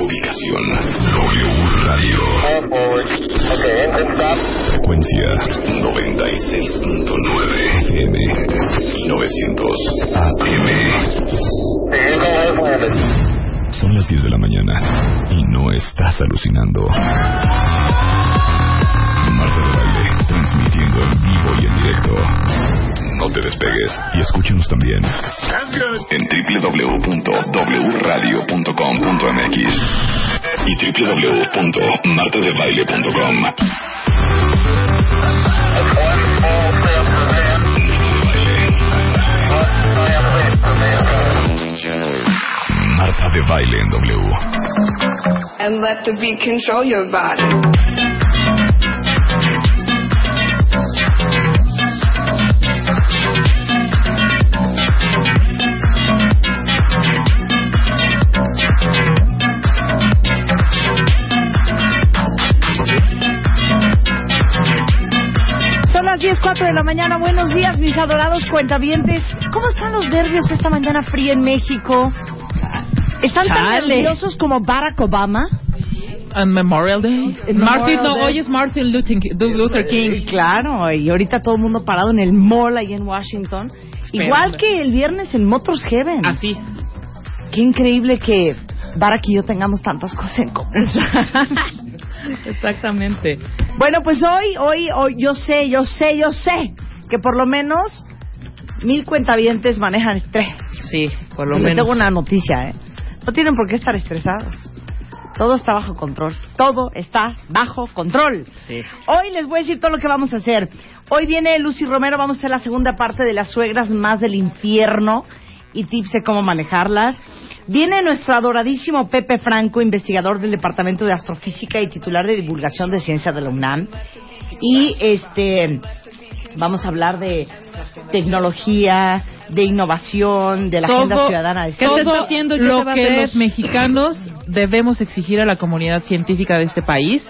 Ubicación W Radio. Frecuencia 96.9 FM y 900 AM. Son las 10 de la mañana y no estás alucinando. Te despegues y escúchanos también en www.wradio.com.mx y www.martadebaile.com. Marta de Baile en W. and let the beat control your body. La mañana. Buenos días, mis adorados cuentavientes. ¿Cómo están los nervios esta mañana fría en México? ¿Están tan Chale. nerviosos como Barack Obama? And Memorial Day. Martin, Memorial no, Day. hoy es Martin Luther, King. Claro, y ahorita todo el mundo parado en el mall ahí en Washington. Igual que el viernes en Motors Heaven. Así. Qué increíble que Barack y yo tengamos tantas cosas en común. Exactamente. Bueno, pues hoy, hoy, hoy, yo sé, yo sé, yo sé que por lo menos mil cuentavientes manejan estrés. Sí, por lo Les menos. tengo una noticia, ¿eh? No tienen por qué estar estresados. Todo está bajo control. Todo está bajo control. Sí. Hoy les voy a decir todo lo que vamos a hacer. Hoy viene Lucy Romero, vamos a hacer la segunda parte de las suegras más del infierno y tips de cómo manejarlas. Viene nuestro adoradísimo Pepe Franco, investigador del Departamento de Astrofísica y titular de divulgación de ciencia de la UNAM. Y este vamos a hablar de tecnología, de innovación, de la agenda ciudadana. de ¿Qué todo. se está haciendo lo va que hacer? los mexicanos debemos exigir a la comunidad científica de este país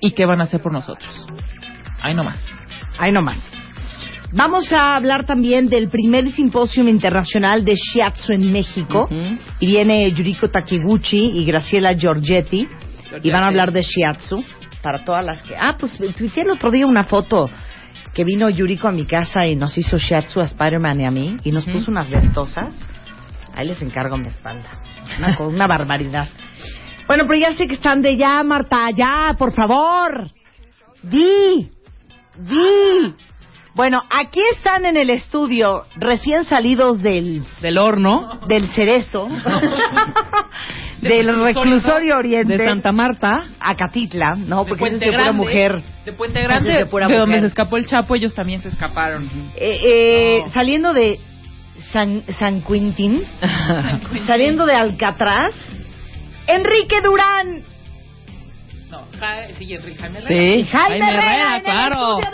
y qué van a hacer por nosotros. Ahí nomás. Ahí nomás. Vamos a hablar también del primer simposio internacional de Shiatsu en México. Y viene Yuriko Takiguchi y Graciela Giorgetti. Y van a hablar de Shiatsu para todas las que... Ah, pues tuiteé el otro día una foto que vino Yuriko a mi casa y nos hizo Shiatsu a Spider-Man y a mí. Y nos puso unas ventosas. Ahí les encargo mi espalda. Una, una barbaridad. Bueno, pero ya sé que están de ya, Marta, ya, por favor. Di, di. Bueno, aquí están en el estudio, recién salidos del, Del horno. del cerezo, del reclusorio oriente, De Santa Marta. Acatitla, no, porque Puente es de pura mujer. De Puente Grande. de pura de donde mujer. se escapó el Chapo, ellos también se escaparon. Eh, eh, No. Saliendo de San, San Quintín, saliendo de Alcatraz, Enrique Durán No, Ja- sí, Jaime Herrera. y Jaime, Herrera, en el claro. de.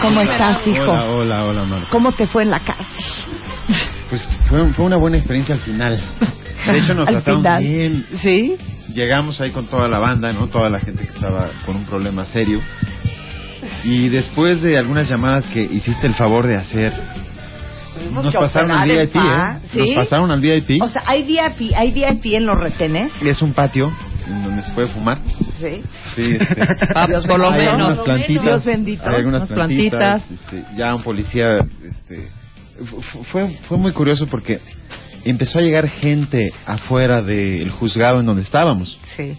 ¿Cómo estás, hijo? Hola, hola, hola, Marta. ¿Cómo te fue en la casa? Pues fue, fue una buena experiencia al final. De hecho, nos trataron final. bien. ¿Sí? Llegamos ahí con toda la banda, ¿no? Toda la gente que estaba con un problema serio. Y después de algunas llamadas que hiciste el favor de hacer, nos que pasaron al VIP, pa, ¿eh? ¿sí? Nos pasaron al VIP. O sea, hay VIP, hay VIP en los retenes. Es un patio en donde se puede fumar. Sí. Sí, este, Ah, Dios por lo hay menos. algunas plantitas. Dios bendito. Hay algunas Unas plantitas. plantitas. este, ya un policía. Este, fu- fu- fue, fue muy curioso porque empezó a llegar gente afuera del juzgado en donde estábamos. Sí.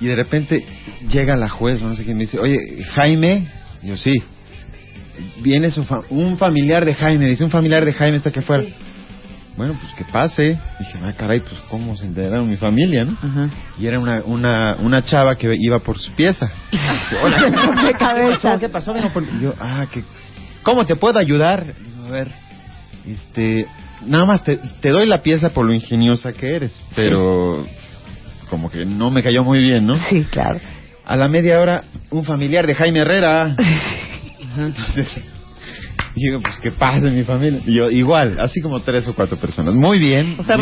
Y de repente llega la juez, no sé quién me dice, oye, Jaime. Y yo, sí. Viene su fa- un familiar de Jaime, dice, un familiar de Jaime está aquí afuera. Bueno, pues que pase. Dije, ah, caray, pues cómo se enteraron mi familia, ¿no? Y era una, una, una chava que iba por su pieza. Hola, De cabeza. ¿Qué pasó? Vengo por- Y yo, ah, que, ¿cómo te puedo ayudar? Digo, a ver, este, nada más te, te doy la pieza por lo ingeniosa que eres, pero como que no me cayó muy bien, ¿no? Sí, claro. A la media hora, un familiar de Jaime Herrera. Entonces, digo, pues que pase mi familia. Y yo, igual, así como tres o cuatro personas. Muy bien. O sea,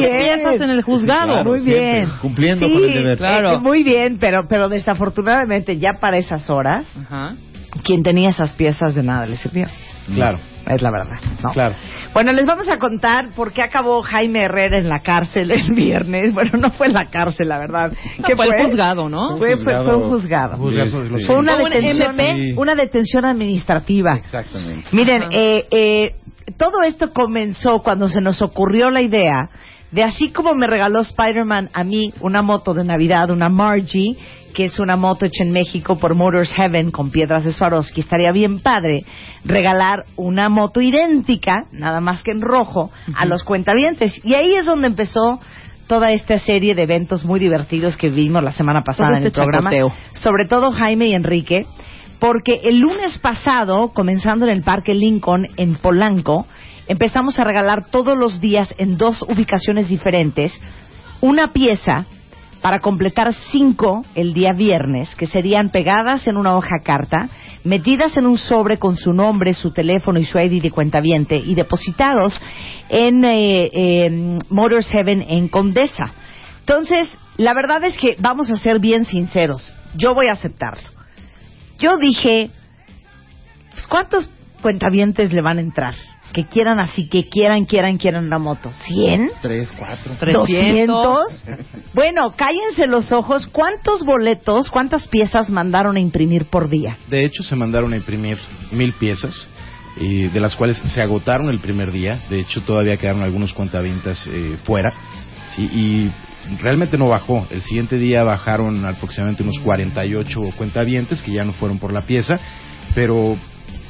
bien. piezas en el juzgado. Sí, claro. Muy siempre, bien. cumpliendo Sí, con el deber. Claro. eh, muy bien, pero, pero desafortunadamente ya para esas horas, Ajá. quien tenía esas piezas de nada le sirvió. Claro. Es la verdad, ¿no? Claro. Bueno, les vamos a contar por qué acabó Jaime Herrera en la cárcel el viernes. Bueno, no fue en la cárcel, la verdad. No, ¿Qué fue el juzgado, ¿no? Fue, fue, fue un juzgado. Fue una Fue un detención, MP. una detención administrativa. Exactamente. Miren, eh, eh, todo esto comenzó cuando se nos ocurrió la idea de así como me regaló Spider-Man a mí una moto de Navidad, una Margie, que es una moto hecha en México por Motors Heaven con piedras de Swarovski, estaría bien padre regalar una moto idéntica, nada más que en rojo, a los cuentavientes. Y ahí es donde empezó toda esta serie de eventos muy divertidos que vimos la semana pasada en el este programa. chacoteo. Sobre todo Jaime y Enrique, porque el lunes pasado, comenzando en el Parque Lincoln en Polanco, empezamos a regalar todos los días en dos ubicaciones diferentes una pieza para completar cinco el día viernes, que serían pegadas en una hoja carta, metidas en un sobre con su nombre, su teléfono y su ID de cuentaviente y depositados en eh, eh, Motors Heaven en Condesa. Entonces, la verdad es que vamos a ser bien sinceros. Yo voy a aceptarlo. Yo dije, pues, ¿cuántos cuentavientes le van a entrar? Que quieran así, que quieran, quieran, quieran la moto. ¿100? Tres, cuatro. 200. Bueno, cállense los ojos. ¿Cuántos boletos, cuántas piezas mandaron a imprimir por día? De hecho, se mandaron a imprimir mil piezas, y de las cuales se agotaron el primer día. De hecho, todavía quedaron algunos cuentaventas eh, fuera. Sí, y realmente no bajó. El siguiente día bajaron aproximadamente unos 48 cuentavientes que ya no fueron por la pieza, pero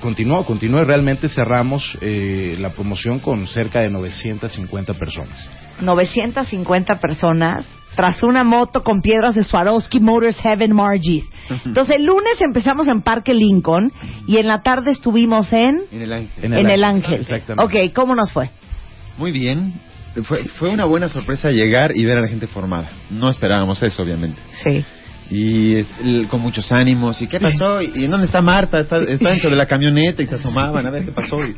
continuó, continuó y realmente cerramos eh, la promoción con cerca de 950 personas. 950 personas tras una moto con piedras de Swarovski Motors Heaven Margis. Entonces el lunes empezamos en Parque Lincoln y en la tarde estuvimos en En el ángel. En en el Ángel. Exactamente. Ok, ¿cómo nos fue? Muy bien. Fue, fue una buena sorpresa llegar y ver a la gente formada. No esperábamos eso, obviamente. Sí. Y es- el- con muchos ánimos. ¿Y qué pasó? ¿Y dónde está Marta? Está, está dentro de la camioneta y se asomaban a ver qué pasó. Y-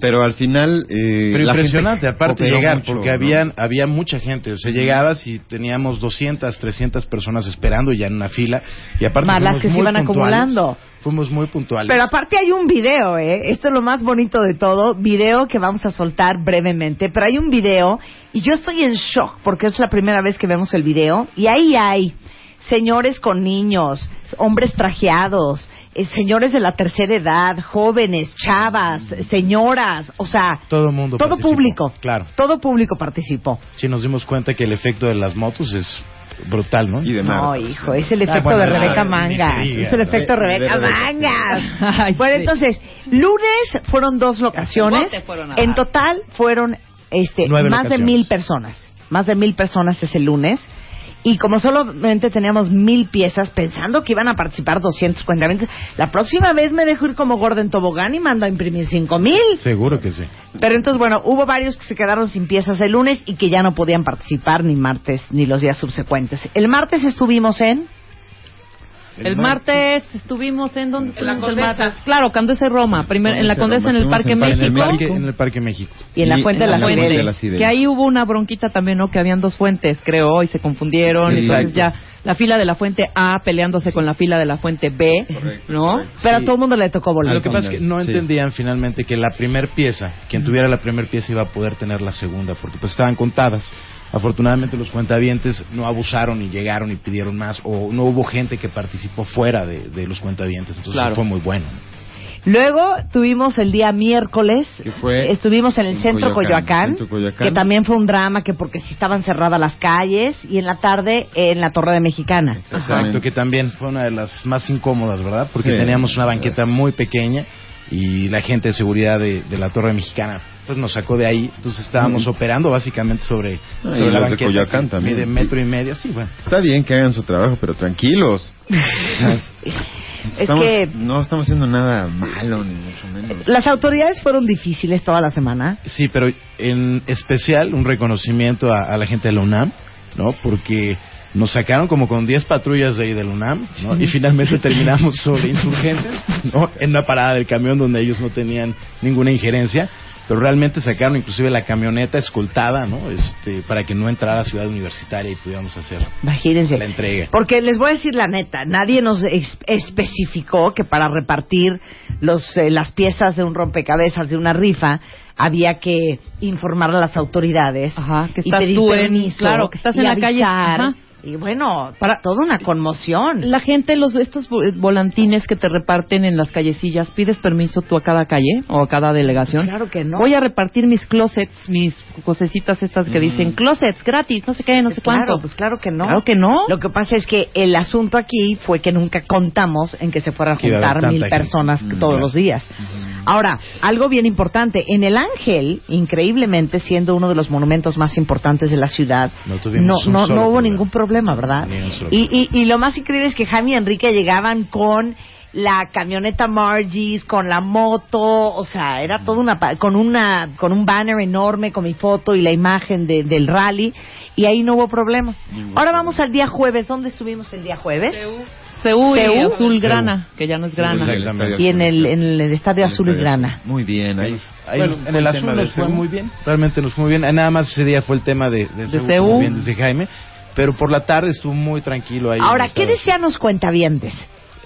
pero al final. Eh, Pero la impresionante, gente aparte de llegar, mucho, porque ¿no? habían, había mucha gente. O sea, llegabas y teníamos 200, 300 personas esperando ya en una fila. Y aparte Más las que se iban puntuales. acumulando. Fuimos muy puntuales. Pero aparte hay un video, ¿eh? Esto es lo más bonito de todo. Video que vamos a soltar brevemente. Pero hay un video y yo estoy en shock porque es la primera vez que vemos el video. Y ahí hay señores con niños, hombres trajeados, eh, señores de la tercera edad, jóvenes, chavas, señoras, o sea, todo mundo todo participó. público. Claro. Todo público participó. Sí, nos dimos cuenta que el efecto de las motos es brutal, ¿no? Y de No, hijo, es el Ah, efecto bueno, de Rebeca Mangas. Es el efecto de De- de Rebeca Rebeca. Mangas. Ay, bueno, sí. entonces, lunes fueron dos locaciones. fueron En total fueron este, Nueve más de mil personas. Más de mil personas ese lunes. Y como solamente teníamos mil piezas, pensando que iban a participar 200 cuentamientos, la próxima vez me dejo ir como Gordon Tobogán y mando a imprimir cinco mil. Seguro que sí. Pero entonces, bueno, hubo varios que se quedaron sin piezas el lunes y que ya no podían participar ni martes ni los días subsecuentes. El martes estuvimos en... El martes estuvimos en donde En la estuvimos el martes. Claro, Condesa Roma. Primero en la Condesa en el. Parque Estuvimos En el, México. parque, en el Parque México. Y en la Y Fuente de las la Fuente Ideas. de las Ideas. Que ahí hubo una bronquita también, ¿no? Que habían dos fuentes, creo, y se confundieron. Sí, entonces exacto. ya la fila de la fuente A peleándose con la fila de la fuente B, Correcto, ¿no? correcto. Pero a todo el mundo le tocó volar. Lo que pasa es que no Sí. entendían finalmente que la primer pieza, quien tuviera la primer pieza iba a poder tener la segunda, porque pues estaban contadas. Afortunadamente los cuentavientes no abusaron y llegaron y pidieron más, o no hubo gente que participó fuera de, de los cuentavientes, entonces Claro. fue muy bueno. Luego tuvimos el día miércoles, Que fue estuvimos en el en centro Coyoacán, Coyoacán, Centro Coyoacán. que también fue un drama, que porque si estaban cerradas las calles, y en la tarde en la Torre de Mexicana. Exacto, que también fue una de las más incómodas, ¿verdad? Porque Sí. teníamos una banqueta muy pequeña y la gente de seguridad de, de la Torre Mexicana pues nos sacó de ahí, entonces estábamos Mm. operando básicamente sobre, Ah, sobre y la los de banqueta. Coyoacán que también. Mide metro y medio, sí, bueno. Está bien que hagan su trabajo, pero tranquilos. Es Estamos- que No estamos haciendo nada malo, ni mucho menos. las autoridades fueron difíciles toda la semana. Sí, pero en especial un reconocimiento a, a la gente de la UNAM, ¿no? Porque nos sacaron como con 10 patrullas de ahí de la UNAM, ¿no? Y finalmente terminamos sobre insurgentes, ¿no? En una parada del camión donde ellos no tenían ninguna injerencia. pero realmente sacaron inclusive la camioneta escoltada, ¿no? Este, para que no entrara a Ciudad Universitaria y pudiéramos hacer Imagínense. la entrega. Porque les voy a decir la neta, nadie nos especificó que para repartir los, eh, las piezas de un rompecabezas, de una rifa, había que informar a las autoridades Ajá, que y estás pedir tú en- permiso claro, que estás y en la calle, ajá. Y bueno, para toda una conmoción. La gente, los estos vo- volantines que te reparten en las callecillas, ¿pides permiso tú a cada calle o a cada delegación? Claro que no. Voy a repartir mis closets, mis cosecitas estas que dicen closets gratis, no sé qué, no sé Claro, cuánto. pues claro que no. Claro que no. Lo que pasa es que el asunto aquí fue que nunca contamos en que se fueran a juntar mil gente. personas Mm, todos claro. los días. Ahora, algo bien importante, en el Ángel, increíblemente siendo uno de los monumentos más importantes de la ciudad, No no, hubo problema. ningún problema, ¿verdad? Un solo Y, y, y lo más increíble es que Jaime y Enrique llegaban con la camioneta Margie's, con la moto, o sea, era toda una pa- con una con un banner enorme con mi foto y la imagen de- del rally y ahí no hubo problema. Ahora vamos al día jueves, ¿dónde estuvimos el día jueves? Seúl Seúl. Azul Grana, que ya no es Grana. Y en el en el estadio azul y grana. Muy bien, ahí. Ahí Bueno, en el azul nos fue Seúl. muy bien, realmente nos fue muy bien. Nada más ese día fue el tema de, de, Seúl, Seúl. como bien dice Jaime, pero por la tarde estuvo muy tranquilo ahí. Ahora, ¿qué decían los cuentavientes?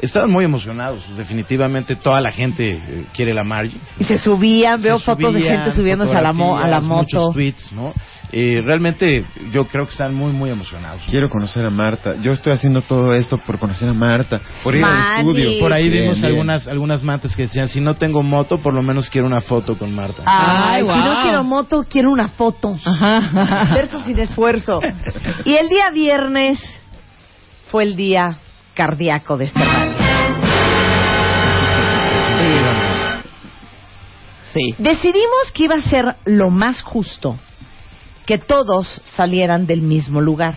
Estaban muy emocionados, definitivamente toda la gente eh, quiere la Margie. Y se subían, veo Se fotos de subían, gente subiéndose a la, mo- a la moto. Muchos tweets, ¿no? Eh, realmente yo creo que están muy, muy emocionados. Quiero conocer a Marta. Yo estoy haciendo todo esto por conocer a Marta, por ir al estudio. Por ahí Bien, vimos bien. algunas algunas mantas que decían, si no tengo moto, por lo menos quiero una foto con Marta. Ay, Ay, si no quiero moto, quiero una foto. Ajá. Verso sin esfuerzo. Y el día viernes fue el día cardíaco de este rally. Sí. Decidimos que iba a ser lo más justo que todos salieran del mismo lugar.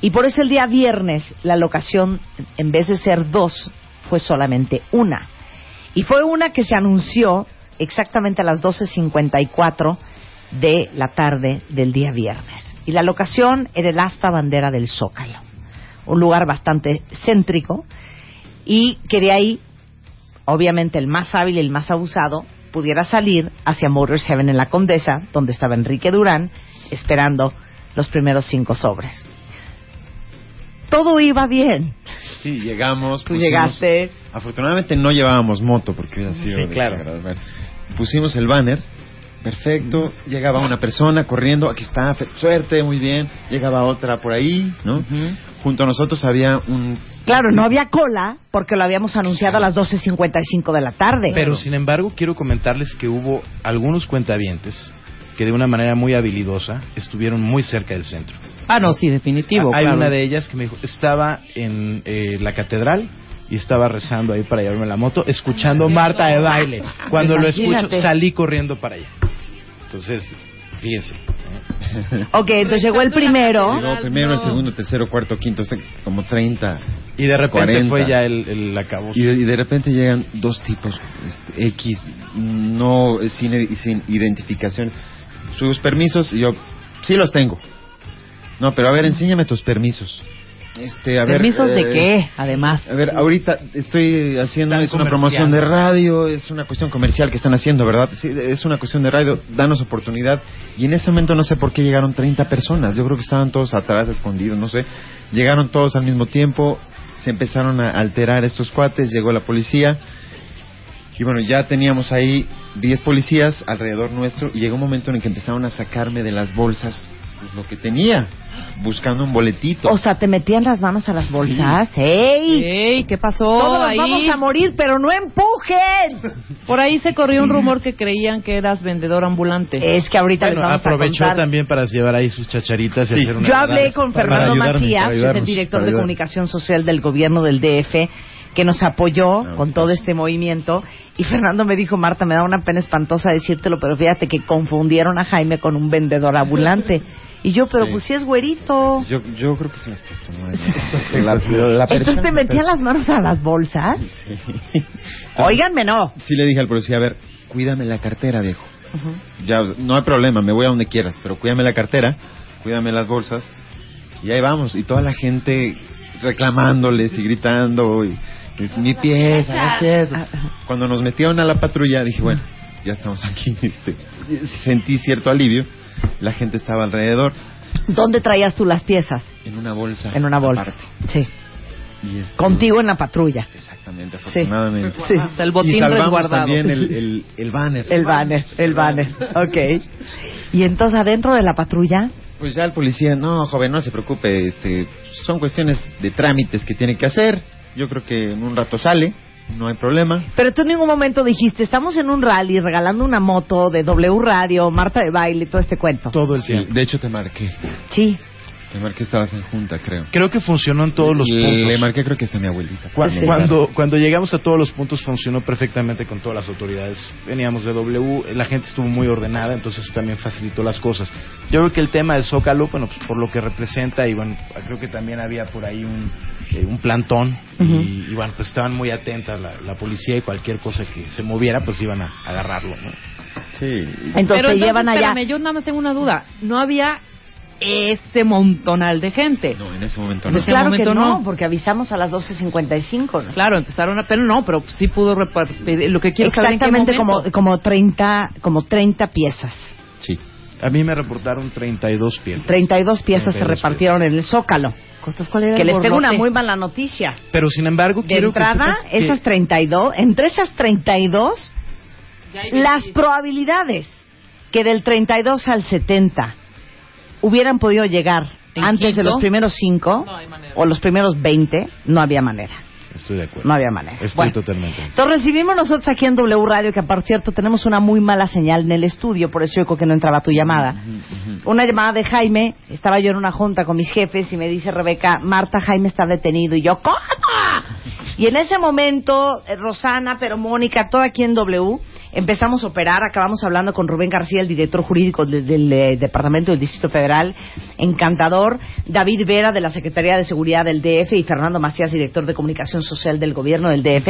Y por eso el día viernes la locación, en vez de ser dos, fue solamente una. Y fue una que se anunció exactamente a las 12.54 de la tarde del día viernes. Y la locación era el asta bandera del Zócalo, un lugar bastante céntrico y que de ahí, obviamente el más hábil y el más abusado, pudiera salir hacia Motors Heaven en la Condesa, donde estaba Enrique Durán, esperando los primeros cinco sobres. Todo iba bien. Sí, llegamos. Tú pusimos- llegaste. Afortunadamente no llevábamos moto porque hubiera sido. Sí, claro. Pusimos el banner. Perfecto. Llegaba una persona corriendo. Aquí está. Suerte, muy bien. Llegaba otra por ahí, ¿no? Junto a nosotros había un. Claro, no había cola porque lo habíamos anunciado a las 12.55 de la tarde. Pero sin embargo, quiero comentarles que hubo algunos cuentavientes que de una manera muy habilidosa estuvieron muy cerca del centro. Ah, no, sí, definitivo. Hay claro. una de ellas que me dijo, estaba en eh, la catedral y estaba rezando ahí para llevarme la moto, escuchando Marta de baile. Cuando lo escucho, Imagínate. salí corriendo para allá. Entonces, fíjense. ¿eh? Ok, entonces llegó el primero. Llegó primero, el segundo, tercero, cuarto, quinto, como 30. Y de repente 40. fue ya el, el acabose. Y de, y de repente llegan dos tipos este, X, no sin, sin identificación. Sus permisos, y yo, sí los tengo. No, pero a ver, enséñame tus permisos. Este, a ver, ¿Permisos de eh, qué, además? A ver, ahorita estoy haciendo, es una promoción de radio, es una cuestión comercial que están haciendo, ¿verdad? Sí, es una cuestión de radio, danos oportunidad. Y en ese momento no sé por qué llegaron 30 personas, yo creo que estaban todos atrás, escondidos, no sé. Llegaron todos al mismo tiempo, se empezaron a alterar estos cuates, llegó la policía. Y bueno, ya teníamos ahí 10 policías alrededor nuestro y llegó un momento en el que empezaron a sacarme de las bolsas pues, lo que tenía, buscando un boletito. O sea, te metían las manos a las bolsas. ¡Ey! Ey, ¿qué pasó Todos ahí? vamos a morir, pero no empujen. Por ahí se corrió un rumor que creían que eras vendedor ambulante. Es que ahorita les Bueno, vamos aprovechó a contar. también para llevar ahí sus chacharitas y Sí. hacer una Yo hablé con Fernando Macías, que es el director de comunicación social del gobierno del DF, que nos apoyó Ah, con todo este movimiento. Y Fernando me dijo, Marta, me da una pena espantosa decírtelo, pero fíjate que confundieron a Jaime con un vendedor ambulante. Y yo, pero Sí. pues sí es güerito. Yo, yo creo que ¿no? La- la Entonces te metían las manos a las bolsas. Sí. Óiganme, no. Sí le dije al policía, a ver, cuídame la cartera, viejo. Ya, no hay problema, me voy a donde quieras, pero cuídame la cartera, cuídame las bolsas. Y ahí vamos, y toda la gente reclamándoles y gritando, y, y, mi pieza, las piezas. Cuando nos metieron a la patrulla, dije, bueno, ya estamos aquí, este, sentí cierto alivio. La gente estaba alrededor, ¿Dónde traías tú las piezas? en una bolsa. En una bolsa. aparte. Sí. Y este- Contigo en la patrulla. Exactamente, afortunadamente. Sí. El botín y salvamos resguardado. también el, el, el banner. El banner, el banner. Ok. Y entonces adentro de la patrulla, Pues ya el policía, no, joven, no se preocupe, este, son cuestiones de trámites que tiene que hacer. Yo creo que en un rato sale, no hay problema. pero tú en ningún momento dijiste, estamos en un rally regalando una moto de W Radio, Marta de baile, todo este cuento. Todo el Sí, tiempo. de hecho te marqué. Sí. Te marqué, estabas en junta, creo. Creo que funcionó en todos los Le- puntos. Le marqué, creo que está mi abuelita. Cu- Sí. Cuando, cuando llegamos a todos los puntos funcionó perfectamente con todas las autoridades. Veníamos de W, la gente estuvo muy ordenada, entonces eso también facilitó las cosas. Yo creo que el tema del Zócalo, bueno, pues por lo que representa, y bueno, creo que también había por ahí un, eh, un plantón, y, y bueno, pues estaban muy atentas la, la policía y cualquier cosa que se moviera, pues iban a agarrarlo, ¿no? Sí. Entonces Pero te entonces, llevan allá. espérame, yo nada más tengo una duda. No había ese montonal de gente. No, en ese momento Pues no. ese claro que momento no, no. porque avisamos a las 12.55. ¿no? Claro, empezaron a... Pero no, pero sí pudo repartir. Lo que quiero saber en qué Exactamente como, como 30, como 30 piezas. Sí. A mí me reportaron 32 piezas. 32 piezas se 32 repartieron en el Zócalo. ¿cuál era Que el les tengo una muy mala noticia. Pero sin embargo, De quiero que entrada, que- esas 32, entre esas 32, las probabilidades que del 32 al 70 hubieran podido llegar ¿En antes de quinto? los primeros 5 No hay o los primeros 20, no había manera. Estoy de acuerdo. No había manera. Estoy Bueno. totalmente. Entonces recibimos nosotros aquí en W Radio, que por cierto tenemos una muy mala señal en el estudio, por eso yo creo que no entraba tu llamada. Una llamada de Jaime, estaba yo en una junta con mis jefes y me dice Rebeca, Marta, Jaime está detenido. Y yo, ¿cómo? Y en ese momento, eh, Rosana, pero Mónica, todo aquí en W, empezamos a operar, acabamos hablando con Rubén García, el director jurídico de- del eh, Departamento del Distrito Federal, encantador, David Vera de la Secretaría de Seguridad del DF y Fernando Macías, director de Comunicación Social del Gobierno del DF.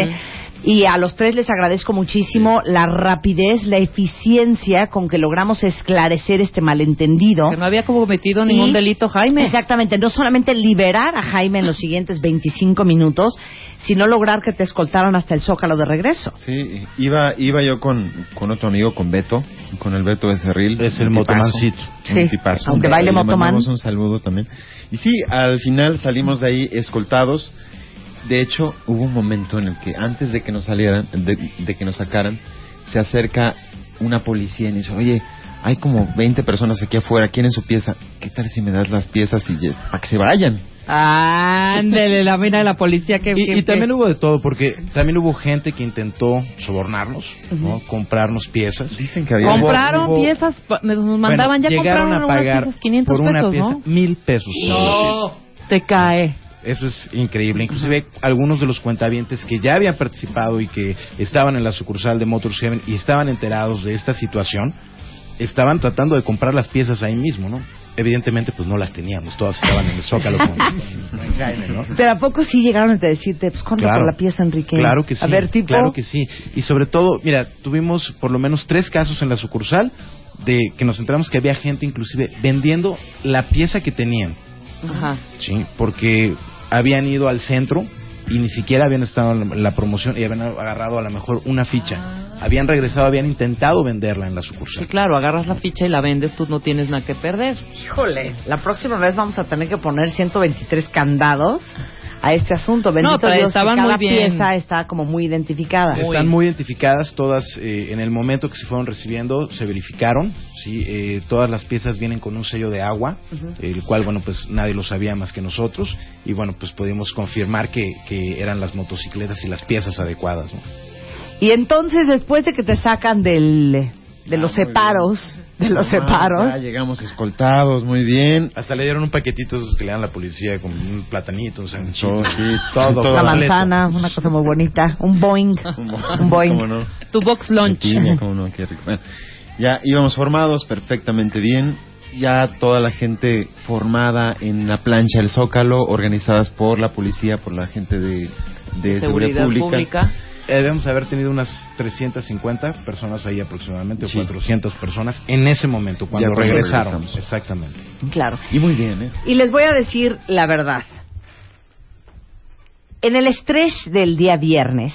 Y a los tres les agradezco muchísimo la rapidez, la eficiencia con que logramos esclarecer este malentendido. Que no había cometido ningún Y- delito, Jaime. Exactamente, no solamente liberar a Jaime en los siguientes 25 minutos, sino lograr que te escoltaran hasta el Zócalo de regreso. Sí, iba, iba yo con, con otro amigo, con Beto, con el Beto Becerril. Es el motomancito. Sí, un tipazo. aunque baile Le motoman. mandamos un saludo también. Y sí, al final salimos de ahí escoltados. De hecho, hubo un momento en el que antes de que nos salieran, de, de que nos sacaran, se acerca una policía y dice, oye, hay como 20 personas aquí afuera, ¿quieren su pieza? ¿Qué tal si me das las piezas y para que se vayan? Ándele, la mina de la policía que... Y, que- y también que- hubo de todo, porque también hubo gente que intentó sobornarnos, ¿no? comprarnos piezas. Dicen que había... Compraron hubo- piezas, nos mandaban Bueno, ya llegaron compraron a pagar piezas 500 por una pesos, pieza ¿no? mil pesos. pieza. Te cae. Eso es increíble. Inclusive algunos de los cuentavientes que ya habían participado y que estaban en la sucursal de Motors Heaven y estaban enterados de esta situación, estaban tratando de comprar las piezas ahí mismo, ¿no? Evidentemente, pues no las teníamos, todas estaban en el Zócalo con, con Jaime, ¿no? Pero ¿a poco sí llegaron a decirte, pues cuánto Claro. por la pieza, Enrique? Claro que sí. A ver, tipo... Claro que sí. Y sobre todo, mira, tuvimos por lo menos tres casos en la sucursal de que nos enteramos que había gente inclusive vendiendo la pieza que tenían. Ajá. Sí, porque habían ido al centro y ni siquiera habían estado en la promoción y habían agarrado a lo mejor una ficha. Habían regresado, habían intentado venderla en la Sí, sucursal. claro, agarras la ficha y la vendes, tú no tienes nada que perder. Híjole, la próxima vez vamos a tener que poner 123 candados a este asunto. Bendito pero Dios, estaban cada muy bien. pieza está como muy identificada. Están muy identificadas todas eh, en el momento que se fueron recibiendo, se verificaron, sí, eh, todas las piezas vienen con un sello de agua, el cual bueno pues nadie lo sabía más que nosotros y bueno pues pudimos confirmar que, que eran las motocicletas y las piezas adecuadas. ¿no? Y entonces, después de que te sacan del, de los Ah, separos, de los Ah, separos, ya llegamos escoltados, muy bien. Hasta le dieron un paquetito esos que le dan a la policía con un platanito, un sándwichito, Todo, sí, todo, todo. una manzana, una cosa muy bonita, un Boeing, un Boeing. ¿Cómo no? Tu box lunch. Piña, cómo no, qué rico. Bueno, ya íbamos formados perfectamente bien. Ya toda la gente formada en la plancha del Zócalo, organizadas por la policía, por la gente de, de Seguridad pública. Eh, debemos haber tenido unas 350 personas ahí aproximadamente, Sí. o 400 personas en ese momento, cuando Ya regresaron. regresamos. Exactamente. Claro. Y muy bien, ¿eh? Y les voy a decir la verdad. En el estrés del día viernes,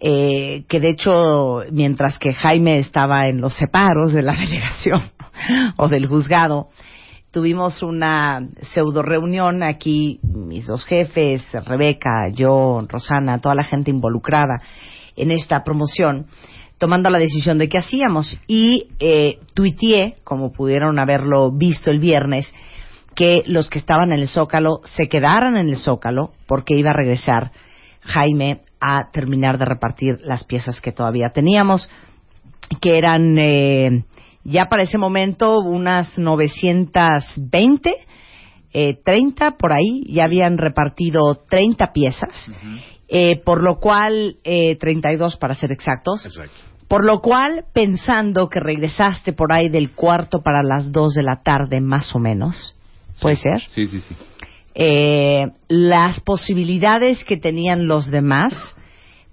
eh, que de hecho, mientras que Jaime estaba en los separos de la delegación o del juzgado, tuvimos una pseudo reunión aquí, mis dos jefes, Rebeca, yo, Rosana, toda la gente involucrada en esta promoción, tomando la decisión de qué hacíamos. Y eh, tuiteé, como pudieron haberlo visto el viernes, que los que estaban en el Zócalo se quedaran en el Zócalo porque iba a regresar Jaime a terminar de repartir las piezas que todavía teníamos, que eran eh, ya para ese momento unas 920, eh, 30 por ahí, ya habían repartido 30 piezas, eh, por lo cual, eh, 32 para ser exactos, Exacto. por lo cual, pensando que regresaste por ahí del cuarto para las 2 de la tarde más o menos, ¿puede ser? Sí, sí, sí. eh, las posibilidades que tenían los demás,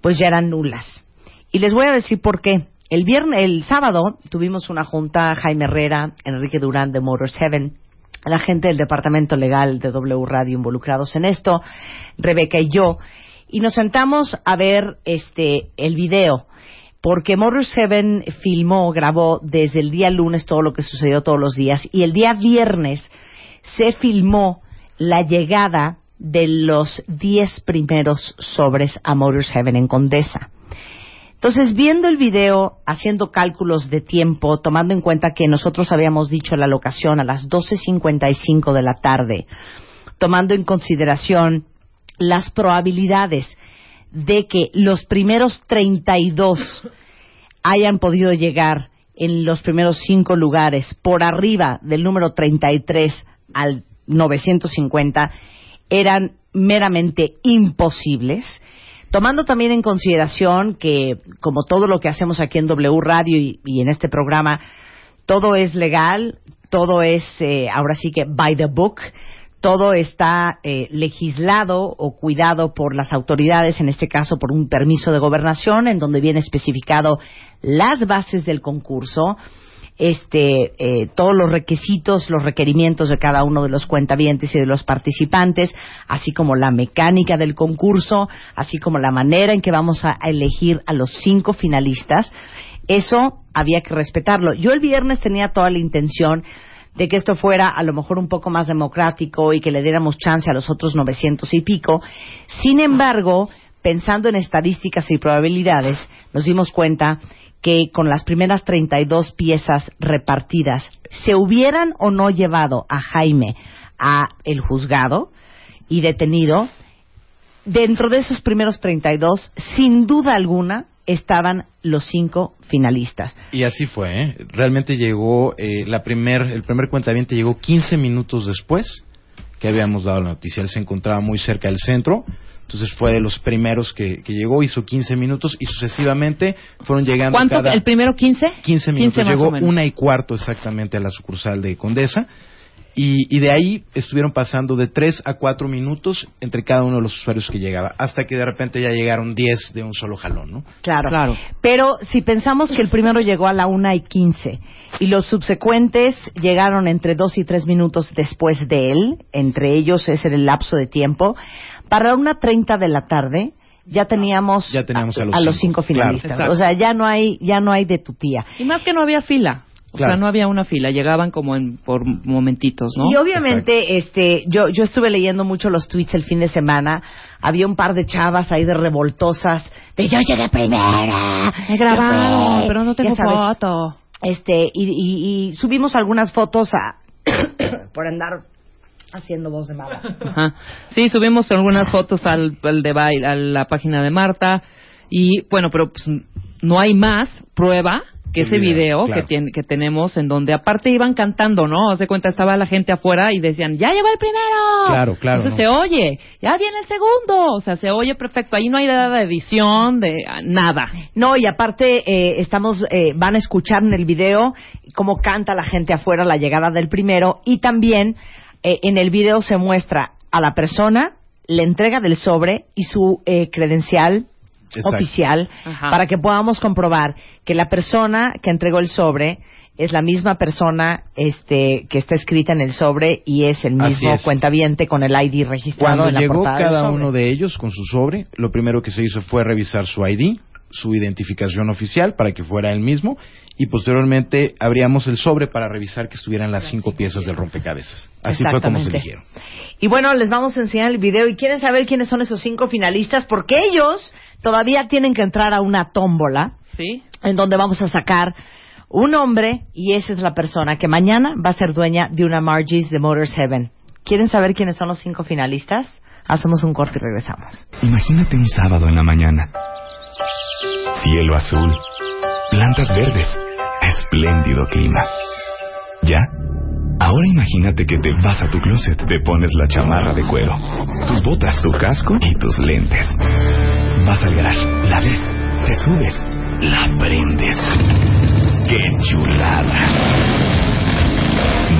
pues ya eran nulas. Y les voy a decir por qué. El viernes, el sábado tuvimos una junta Jaime Herrera, Enrique Durán de Motors Heaven, la gente del departamento legal de W Radio involucrados en esto, Rebeca y yo, y nos sentamos a ver este el video porque Motors Heaven filmó, grabó desde el día lunes todo lo que sucedió todos los días y el día viernes se filmó la llegada de los 10 primeros sobres a Motors Heaven en Condesa. Entonces, viendo el video, haciendo cálculos de tiempo, tomando en cuenta que nosotros habíamos dicho la locación a las 12.55 de la tarde, tomando en consideración las probabilidades de que los primeros 32 hayan podido llegar en los primeros cinco lugares por arriba del número 33 al 950 eran meramente imposibles, tomando también en consideración que, como todo lo que hacemos aquí en W Radio y, en este programa, todo es legal, todo es eh, ahora sí que by the book, todo está eh, legislado o cuidado por las autoridades, en este caso por un permiso de gobernación, en donde viene especificado las bases del concurso, este, eh, todos los requisitos, los requerimientos de cada uno de los cuentavientes y de los participantes, así como la mecánica del concurso, así como la manera en que vamos a elegir a los cinco finalistas. Eso había que respetarlo. Yo el viernes tenía toda la intención de que esto fuera a lo mejor un poco más democrático y que le diéramos chance a los otros 900 y pico. Sin embargo, pensando en estadísticas y probabilidades, nos dimos cuenta que con las primeras 32 piezas repartidas se hubieran o no llevado a Jaime a el juzgado y detenido, dentro de esos primeros 32, sin duda alguna, estaban los cinco finalistas. Y así fue, ¿eh? Realmente llegó, eh, la primer, el primer cuentaviente llegó 15 minutos después que habíamos dado la noticia. Él se encontraba muy cerca del centro, entonces fue de los primeros que, que llegó, hizo 15 minutos y sucesivamente fueron llegando ¿Cuánto? cada ¿El primero 15? 15 minutos. llegó una y cuarto exactamente a la sucursal de Condesa. Y, y de ahí estuvieron pasando de 3 a 4 minutos entre cada uno de los usuarios que llegaba, hasta que de repente ya llegaron 10 de un solo jalón, ¿no? Claro. Claro. Pero si pensamos que el primero llegó a la una y quince y los subsecuentes llegaron entre dos y tres minutos después de él, entre ellos ese era el lapso de tiempo, para la una treinta de la tarde ya teníamos, Ya teníamos a los cinco cinco, finalistas. O sea, ya no hay, ya no hay de tu tía. Y más que no había fila. O Claro. sea, no había una fila, llegaban como en, por momentitos, ¿no? Y obviamente, este, yo, yo estuve leyendo mucho los tweets el fin de semana. Había un par de chavas ahí de revoltosas, de yo llegué primera. He grabado, Yo fui", pero no tengo foto. Este, y, y- y subimos algunas fotos a, por andar haciendo voz de mala. Ajá. Sí, subimos algunas fotos al, al de baile, a la página de Marta. Y bueno, pero pues, no hay más prueba que ese video, video, claro. que, tiene, que tenemos en donde aparte iban cantando, ¿no? Haz de cuenta, estaba la gente afuera y decían, ¡ya llegó el primero! Claro, claro, Entonces ¿no? se oye, ¡ya viene el segundo! O sea, se oye perfecto. Ahí no hay nada de edición, de nada. No, y aparte eh, estamos, eh, van a escuchar en el video cómo canta la gente afuera la llegada del primero y también eh, en el video se muestra a la persona, la entrega del sobre y su eh, credencial Exacto. oficial Ajá. para que podamos comprobar que la persona que entregó el sobre es la misma persona este que está escrita en el sobre y es el mismo es. cuentaviente con el ID registrado Cuando en la llegó portada del cada sobre. uno de ellos con su sobre, lo primero que se hizo fue revisar su ID, su identificación oficial para que fuera él mismo y posteriormente abríamos el sobre para revisar que estuvieran las cinco piezas del rompecabezas. Así fue como se eligieron. Y bueno, les vamos a enseñar el video y quieren saber quiénes son esos cinco finalistas porque ellos todavía tienen que entrar a una tómbola ¿Sí? en donde vamos a sacar un hombre y esa es la persona que mañana va a ser dueña de una Margie's de Motors Heaven. ¿Quieren saber quiénes son los cinco finalistas? Hacemos un corte y regresamos. Imagínate un sábado en la mañana. Cielo azul, plantas verdes, espléndido clima. ¿Ya? Ahora imagínate que te vas a tu closet, te pones la chamarra de cuero, tus botas, tu casco y tus lentes. Vas al garage, la ves, te subes, la prendes. ¡Qué chulada!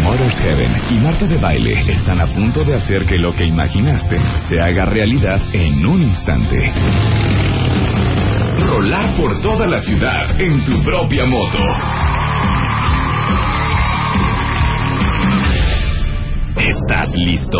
Motors Heaven y Marta de Baile están a punto de hacer que lo que imaginaste se haga realidad en un instante. Rolar por toda la ciudad en tu propia moto. ¿Estás listo?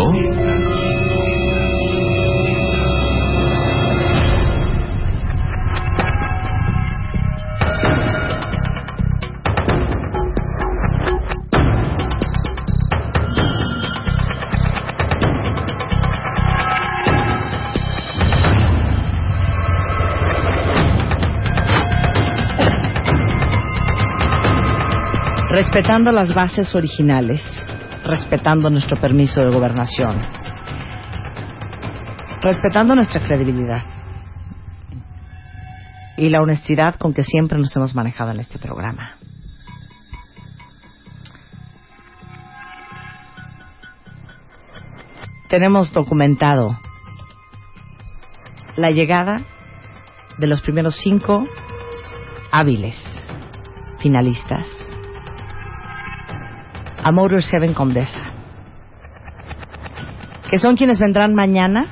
Respetando las bases originales, respetando nuestro permiso de gobernación, respetando nuestra credibilidad y la honestidad con que siempre nos hemos manejado en este programa. Tenemos documentado la llegada de los primeros cinco hábiles finalistas a Motors Heaven Condesa, que son quienes vendrán mañana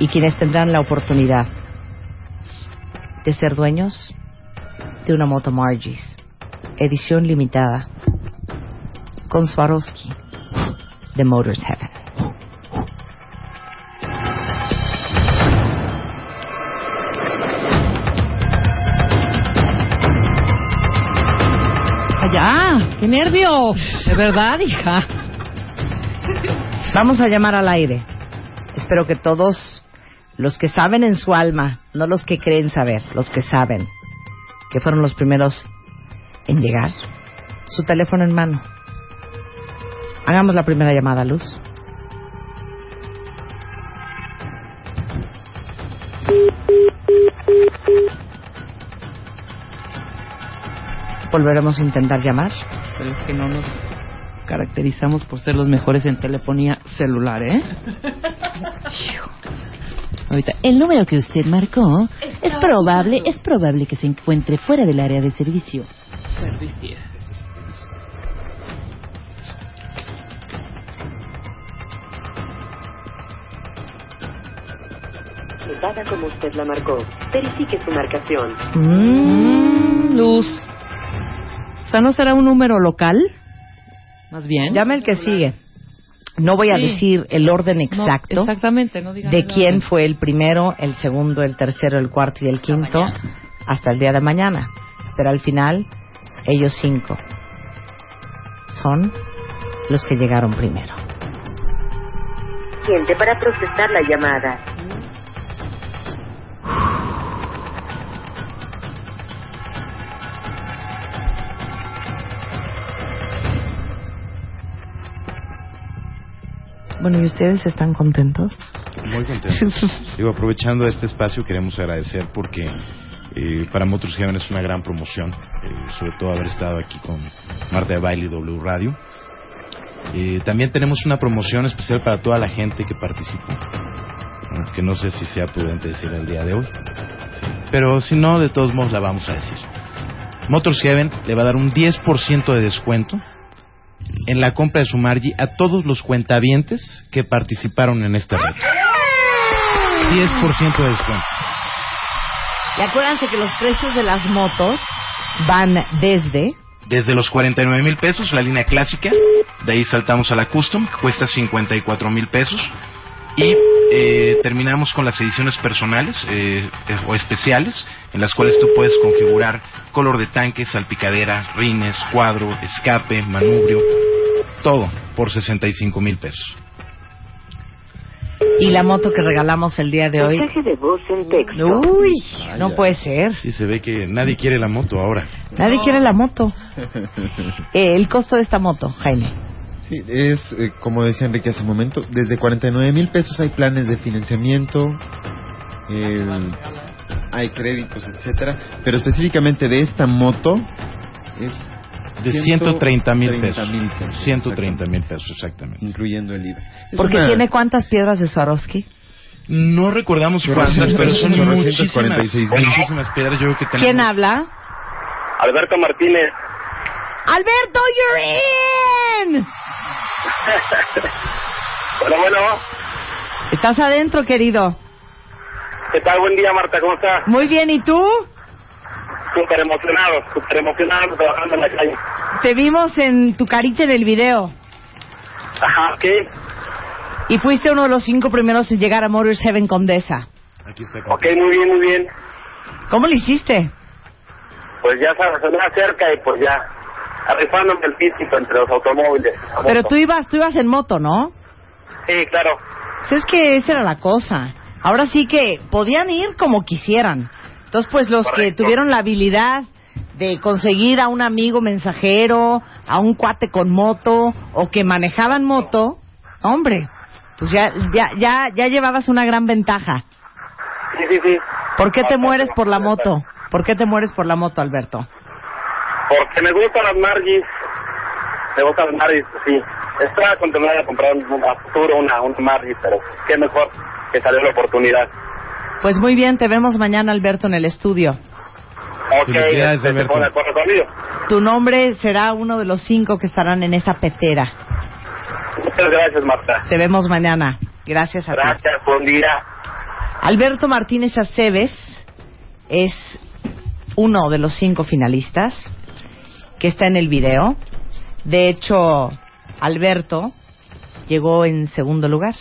y quienes tendrán la oportunidad de ser dueños de una moto Margie's, edición limitada, con Swarovski de Motors Heaven. ¡Qué nervio! De verdad, hija. Vamos a llamar al aire. Espero que todos los que saben en su alma, no los que creen saber, los que saben, que fueron los primeros en llegar, su teléfono en mano. Hagamos la primera llamada, Luz. Volveremos a intentar llamar. Pero es que no nos caracterizamos por ser los mejores en telefonía celular, ¿eh? Ahorita, el número que usted marcó es probable, es probable que se encuentre fuera del área de servicio. Servicio. Dada como usted la marcó, verifique su marcación. Mm, Luz. O sea, ¿no será un número local? Más bien. Llame el que sigue. No voy a Sí. decir el orden No, exacto exactamente, no digan de quién fue el primero, el segundo, el tercero, el cuarto y el quinto hasta el día de mañana. Pero al final, ellos cinco son los que llegaron primero. Siente para procesar la llamada. Bueno, ¿y ustedes están contentos? Muy contentos. Digo, aprovechando este espacio, queremos agradecer porque eh, para Motors Heaven es una gran promoción, eh, sobre todo haber estado aquí con Marta de Baile y W Radio. Eh, también tenemos una promoción especial para toda la gente que participa, que no sé si sea prudente decir el día de hoy, pero si no, de todos modos la vamos a decir. Motors Heaven le va a dar un 10% de descuento en la compra de su Margie a todos los cuentavientes que participaron en este reto. 10% de descuento. Y acuérdense que los precios de las motos van desde Desde los 49 mil pesos, la línea clásica. De ahí saltamos a la custom, que cuesta 54 mil pesos. Y eh, terminamos con las ediciones personales eh, eh, o especiales, en las cuales tú puedes configurar color de tanque, salpicadera, rines, cuadro, escape, manubrio, todo por 65 mil pesos. Y la moto que regalamos el día de hoy. Mensaje de voz en texto. Uy, Vaya. no puede ser. Sí, se ve que nadie quiere la moto ahora. Nadie quiere la moto. Eh, el costo de esta moto, Jaime. Sí, es, eh, como decía Enrique hace un momento, desde 49 mil pesos hay planes de financiamiento, eh, hay créditos, etcétera, pero específicamente de esta moto es De 130 mil 130 pesos. mil pesos, 130 mil pesos, exactamente. incluyendo el IVA. Porque una- tiene cuántas piedras de Swarovski. No recordamos cuántas, pero son muchísimas, 446 mil. muchísimas piedras. Yo creo que tenemos... ¿Quién habla? Alberto Martínez. Alberto, you're in. Bueno, bueno. ¿Estás adentro, querido? ¿Qué tal? Buen día, Marta. ¿Cómo estás? Muy bien, ¿y tú? Súper emocionado, súper emocionado trabajando en la calle. Te vimos en tu carita en el video. Ajá, ¿qué? Y fuiste uno de los cinco primeros en llegar a Motors Heaven Condesa. Aquí está. Ok, muy bien, muy bien. ¿Cómo lo hiciste? Pues ya sabes, se me cerca y pues ya, arrifándome el físico entre los automóviles. Pero tú ibas, tú ibas en moto, ¿no? Sí, claro. Pues es que esa era la cosa. Ahora sí que podían ir como quisieran. Entonces, pues los que tuvieron la habilidad de conseguir a un amigo mensajero, a un cuate con moto o que manejaban moto, hombre, pues ya ya ya ya llevabas una gran ventaja. Sí, sí, sí. ¿Por qué te mueres por la moto? ¿Por qué te mueres por la moto, Alberto? Porque me gustan las Margis. Me gustan las Margis, sí. Estaba contemplando comprar un- a futuro una, una Margis, pero qué mejor que salió la oportunidad. Pues muy bien, te vemos mañana, Alberto, en el estudio. Ok, Felicidades, este, Alberto. pone. Tu nombre será uno de los cinco que estarán en esa pecera. Muchas gracias, Marta. Te vemos mañana. Gracias a ti. Gracias, buen día. Alberto Martínez Aceves es uno de los cinco finalistas que está en el video. De hecho, Alberto llegó en segundo lugar.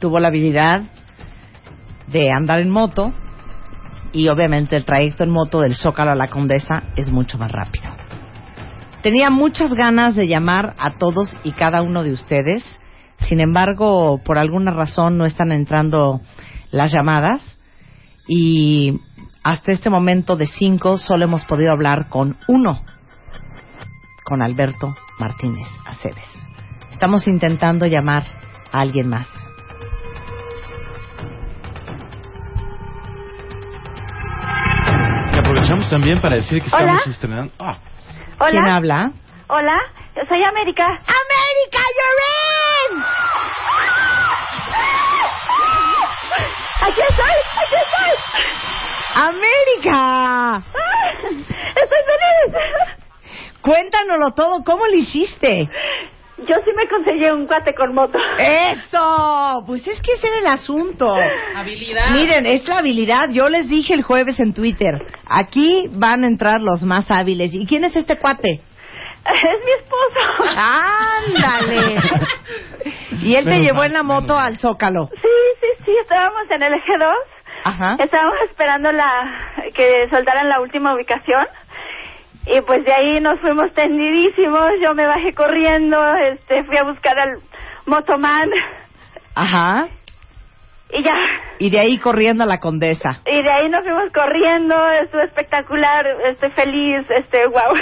Tuvo la habilidad de andar en moto y obviamente el trayecto en moto del Zócalo a la Condesa es mucho más rápido. Tenía muchas ganas de llamar a todos y cada uno de ustedes. Sin embargo, por alguna razón no están entrando las llamadas y hasta este momento de cinco solo hemos podido hablar con uno, con Alberto Martínez Aceves. Estamos intentando llamar a alguien más. Aprovechamos también para decir que Hola. estamos estrenando... Ah, Hola. ¿Quién habla? Hola, yo soy América. ¡América, you're in! ¡Aquí estoy! ¡Aquí estoy! ¡América! ¡Estoy feliz! Cuéntanoslo todo, ¿cómo lo hiciste? Yo sí me conseguí un cuate con moto. ¡Eso! Pues es que ese era el asunto. Habilidad. Miren, es la habilidad. Yo les dije el jueves en Twitter. Aquí van a entrar los más hábiles. ¿Y quién es este cuate? Es mi esposo. ¡Ándale! Y él te llevó mal, en la moto al Zócalo. Sí, sí, sí, estábamos en el eje 2. Ajá. Estábamos esperando la que soltaran la última ubicación. Y pues de ahí nos fuimos tendidísimos. Yo me bajé corriendo, este, fui a buscar al motoman Ajá. y ya. Y de ahí corriendo a la Condesa. Y de ahí nos fuimos corriendo, estuvo espectacular, estoy feliz, este, wow.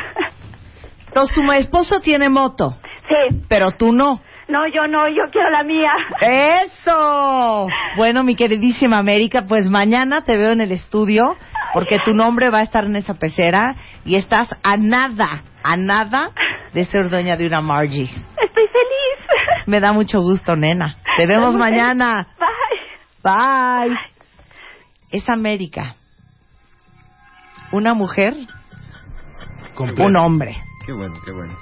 Entonces, tu esposo tiene moto, Sí, pero tú no. no, yo no, yo quiero la mía. ¡Eso! Bueno, mi queridísima América, pues mañana te veo en el estudio porque tu nombre va a estar en esa pecera y estás a nada, a nada de ser dueña de una Margie. Estoy feliz. Me da mucho gusto, nena. Te vemos mañana. Bye. Bye. Es América. Una mujer, completo. un hombre. Qué bueno, qué bueno.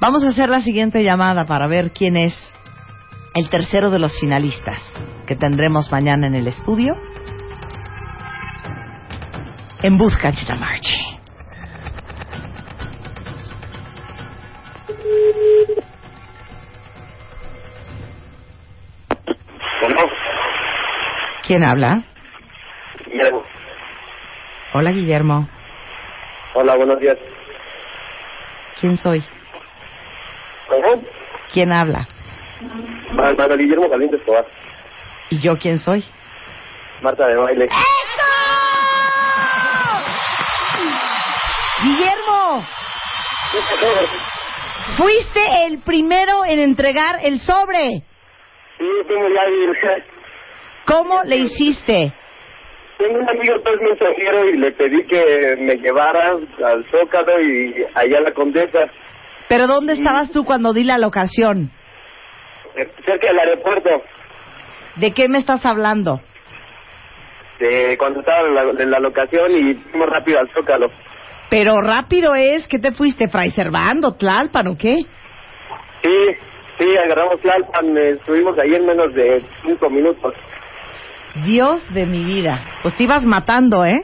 Vamos a hacer la siguiente llamada para ver quién es el tercero de los finalistas que tendremos mañana en el estudio. En busca de la Margie. ¿Quién habla? Guillermo. Hola, Guillermo. Hola, buenos días. ¿Quién soy? ¿Cómo? ¿Quién habla? Ma- Manuel Guillermo Galindo Escobar. ¿Y yo quién soy? Marta de baile. Guillermo, fuiste el primero en entregar el sobre. Sí, fuimos ya. ¿Cómo le hiciste? Tengo un amigo que es mensajero y le pedí que me llevara al Zócalo y allá a la Condesa, ¿Pero dónde estabas tú cuando di la locación? eh, cerca del aeropuerto, ¿De qué me estás hablando? de cuando estaba en la, en la locación y fuimos rápido al Zócalo. Pero rápido es, ¿qué te fuiste? ¿Fray Servando, Tlalpan o qué? Sí, sí, agarramos Tlalpan, estuvimos ahí en menos de cinco minutos. Dios de mi vida. Pues te ibas matando, ¿eh?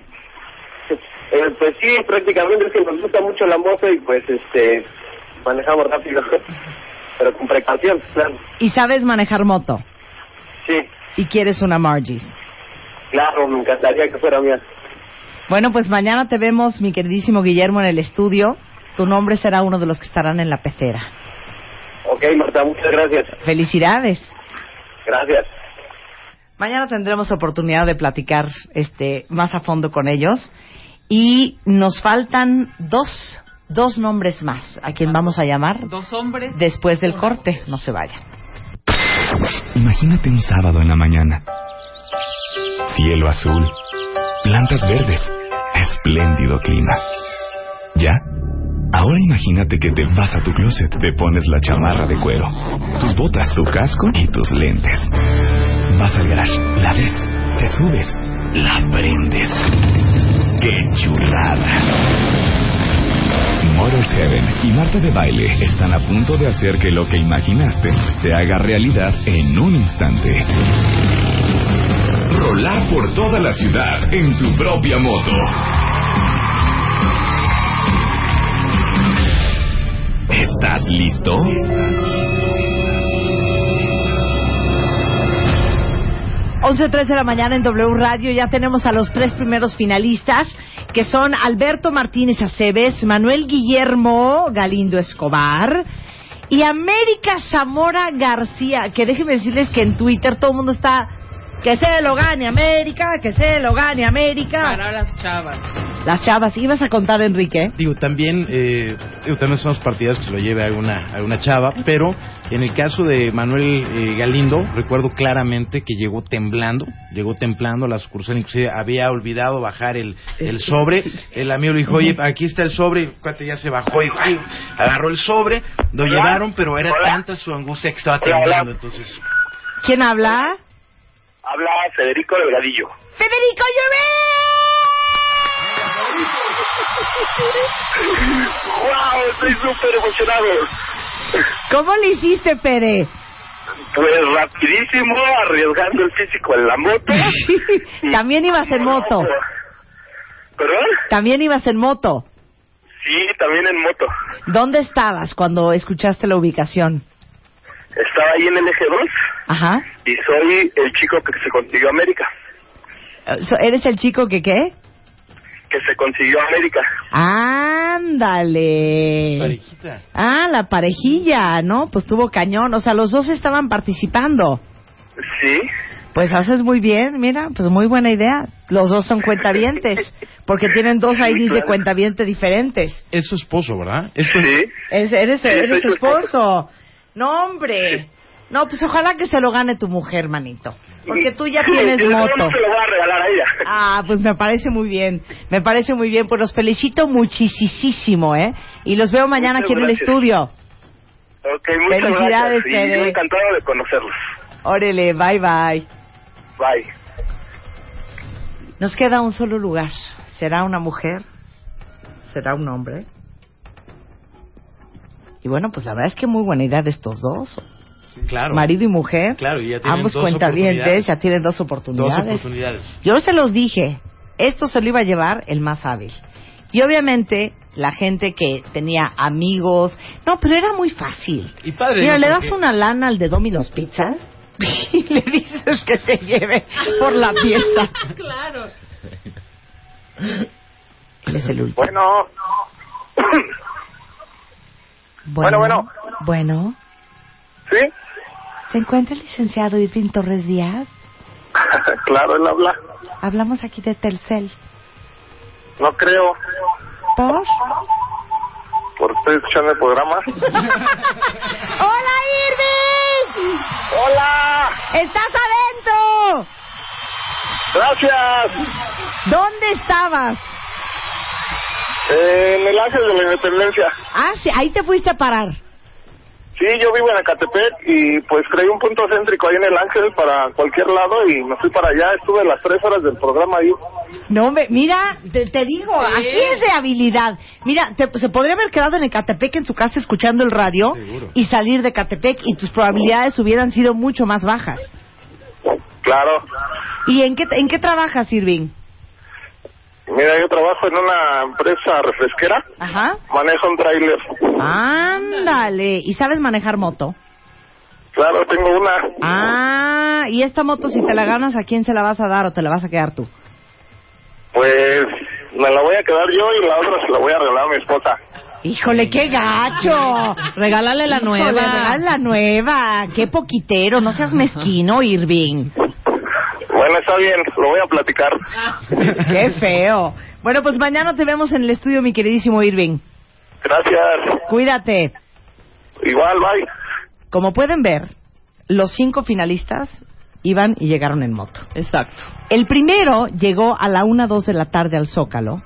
Eh, pues sí, prácticamente es que nos gusta mucho la moto y pues este manejamos rápido, pero con precaución, claro. Y sabes manejar moto. Sí, Y quieres una Margie's. claro, me encantaría que fuera mía. Bueno, pues mañana te vemos, mi queridísimo Guillermo, en el estudio. Tu nombre será uno de los que estarán en la pecera. Ok, Marta, muchas gracias. Felicidades. Gracias. Mañana tendremos oportunidad de platicar este más a fondo con ellos y nos faltan dos dos nombres más a quien vamos a llamar Dos hombres. después del corte. No se vayan. Imagínate un sábado en la mañana. Cielo azul, plantas verdes, espléndido clima. ¿Ya? Ahora imagínate que te vas a tu closet, te pones la chamarra de cuero, tus botas, tu casco y tus lentes. Vas al garage, la ves, te subes, la prendes. ¡Qué chulada! Motors Heaven y Marta de Baile están a punto de hacer que lo que imaginaste se haga realidad en un instante. Rolar por toda la ciudad en tu propia moto. ¿Estás listo? 11.03 de la mañana en W Radio ya tenemos a los tres primeros finalistas que son Alberto Martínez Aceves, Manuel Guillermo Galindo Escobar y América Zamora García, que déjenme decirles que en Twitter todo el mundo está que se lo gane América, que se lo gane América. Para las chavas. Las chavas, ibas a contar Enrique. Digo, también, eh, digo, también son los partidarios que se lo lleve a alguna, a alguna chava, pero en el caso de Manuel eh, Galindo, recuerdo claramente que llegó temblando, llegó temblando a la sucursal, inclusive había olvidado bajar el, el sobre, el amigo le dijo, oye, aquí está el sobre, el cuate ya se bajó y ¡ay! agarró el sobre, lo llevaron, pero era tanta su angustia que estaba temblando, entonces... ¿Quién habla? Habla Federico Delgadillo. Federico ¡Wow! Estoy súper emocionado. ¿Cómo le hiciste, Pere? Pues rapidísimo, arriesgando el físico en la moto. También ibas en moto. ¿Perdón? También ibas en moto. Sí, también en moto. ¿Dónde estabas cuando escuchaste la ubicación? Estaba ahí en el eje 2 Ajá. y soy el chico que se consiguió América. So- ¿Eres el chico que qué? Que se consiguió América. Ándale. Parejita. Ah, la parejilla, ¿no? Pues tuvo cañón. O sea, los dos estaban participando. Sí. Pues haces muy bien, mira, pues muy buena idea. Los dos son cuentavientes, porque tienen dos Sí, IDs de claro. cuentaviente diferentes. Es su esposo, ¿verdad? Es tu- Sí. Es- eres Sí, eres su esposo. esposo. No, hombre. No, pues ojalá que se lo gane tu mujer, manito. Porque tú ya tienes moto. Se lo voy a regalar a ella. Ah, pues me parece muy bien. Me parece muy bien. Pues los felicito muchísimo, ¿eh? Y los veo mañana Muchas aquí en el gracias. estudio. Ok, muchas Felicidades, gracias. Y yo encantado de conocerlos. Órale, bye bye. Bye. Nos queda un solo lugar. ¿Será una mujer? ¿Será un hombre? Y bueno, pues la verdad es que muy buena idea de estos dos. Claro. Marido y mujer. Claro, y ya tienen ambos dos cuentavientes oportunidades. ya tienen dos Dos oportunidades. oportunidades. Yo se los dije, esto se lo iba a llevar el más hábil. Y obviamente la gente que tenía amigos, no, pero era muy fácil. Y padre, Mira, ¿no? le das Porque- una lana al de Domino's Pizza y le dices que te lleve por la pieza. Claro. Él es el último. Bueno. Bueno, bueno. Bueno, ¿Sí? ¿se encuentra el licenciado Irving Torres Díaz? claro, él habla. Hablamos aquí de Telcel. No creo. ¿Por? Por estoy escuchando el programa. ¡Hola, Irving! ¡Hola! ¡Estás adentro! Gracias. ¿Dónde estabas? Eh, en el Ángel de la Independencia. Ah, sí, ahí te fuiste a parar. Sí, yo vivo en Acatepec y pues creé un punto céntrico ahí en el Ángel para cualquier lado y me fui para allá. Estuve las tres horas del programa ahí. No, me, mira, te, te digo, aquí es de habilidad. Mira, te- se podría haber quedado en Ecatepec en su casa escuchando el radio y salir de Ecatepec y tus probabilidades hubieran sido mucho más bajas. Claro. ¿Y en qué, en qué trabajas, Irving? Mira, yo trabajo en una empresa refresquera. Ajá. Manejo un tráiler. Ándale. ¿Y sabes manejar moto? Claro, tengo una. Ah, y esta moto si te la ganas, ¿a quién se la vas a dar o te la vas a quedar tú? Pues me la voy a quedar yo y la otra se la voy a regalar a mi esposa. Híjole, qué gacho. Regálale la nueva. regálale la nueva. Qué poquitero. No seas mezquino, Irving. Bueno, está bien, lo voy a platicar. Qué feo. Bueno, pues mañana te vemos en el estudio, mi queridísimo Irving. Gracias. Cuídate. Igual, bye. Como pueden ver, los cinco finalistas iban y llegaron en moto. Exacto. El primero llegó a la una, dos de la tarde al Zócalo,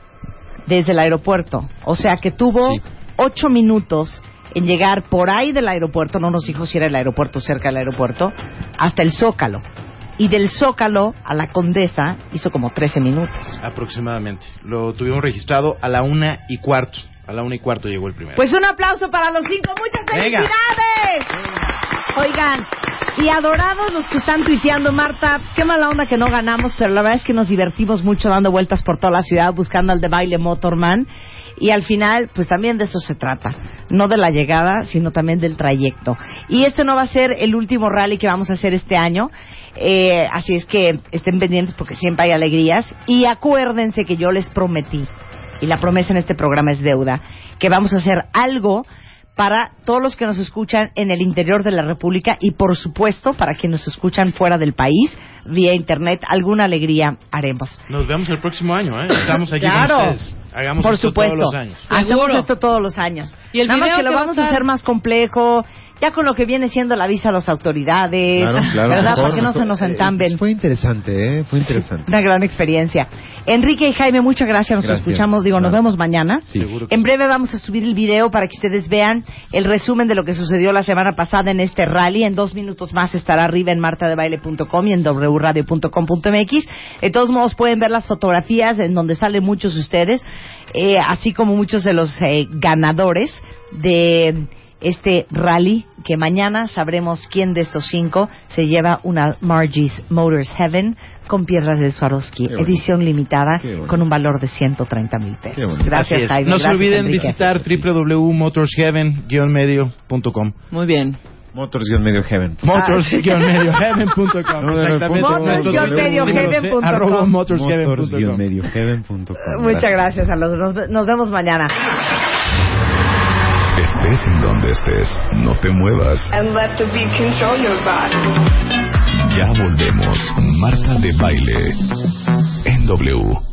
desde el aeropuerto. O sea que tuvo Sí. ocho minutos en llegar por ahí del aeropuerto, no nos dijo si era el aeropuerto o cerca del aeropuerto, hasta el Zócalo. Y del Zócalo a la Condesa hizo como 13 minutos. Aproximadamente. Lo tuvimos registrado a la una y cuarto. A la una y cuarto llegó el primero. Pues un aplauso para los cinco. ¡Muchas Venga. felicidades! Oigan, y adorados los que están tuiteando, Marta, pues qué mala onda que no ganamos, pero la verdad es que nos divertimos mucho dando vueltas por toda la ciudad buscando al de baile Motorman. Y al final, pues también de eso se trata. No de la llegada, sino también del trayecto. Y este no va a ser el último rally que vamos a hacer este año. Eh, así es que estén pendientes porque siempre hay alegrías. Y acuérdense que yo les prometí, y la promesa en este programa es deuda, que vamos a hacer algo para todos los que nos escuchan en el interior de la República y por supuesto para quienes nos escuchan fuera del país vía internet. Alguna alegría haremos. Nos vemos el próximo año, ¿eh? Estamos aquí Claro. con ustedes. Hagamos Por esto supuesto. todos los años. Hacemos Seguro. esto todos los años. Y el Nada más que lo que va a vamos a hacer más complejo, ya con lo que viene siendo la visa a las autoridades, Claro, claro. ¿verdad? mejor, Para que no se nos Eh, entamben. Fue interesante, ¿eh? Fue interesante. Una gran experiencia. Enrique y Jaime, muchas gracias. Nos Gracias. escuchamos. Digo, nos vemos mañana. Sí. En breve vamos a subir el video para que ustedes vean el resumen de lo que sucedió la semana pasada en este rally. En dos minutos más estará arriba en martadebaile.com y en wradio.com.mx. De todos modos pueden ver las fotografías en donde salen muchos de ustedes, eh, así como muchos de los eh, ganadores de este rally que mañana sabremos quién de estos cinco se lleva una Margie's Motors Heaven con piedras de Swarovski, edición limitada con un valor de 130 mil pesos. Gracias. Jaime. No se Gracias, olviden Enrique. visitar www.motorsheaven-medio.com. Muy bien. Motors-medio heaven. Motors-medioheaven.com. Motors-medioheaven.com. Arroba motorsheaven.com. Motors-medio heaven.com. Muchas gracias a los nos, nos vemos mañana. Estés en donde estés, no te muevas. And let the beat control your body. Ya volvemos. Marta de baile. En W.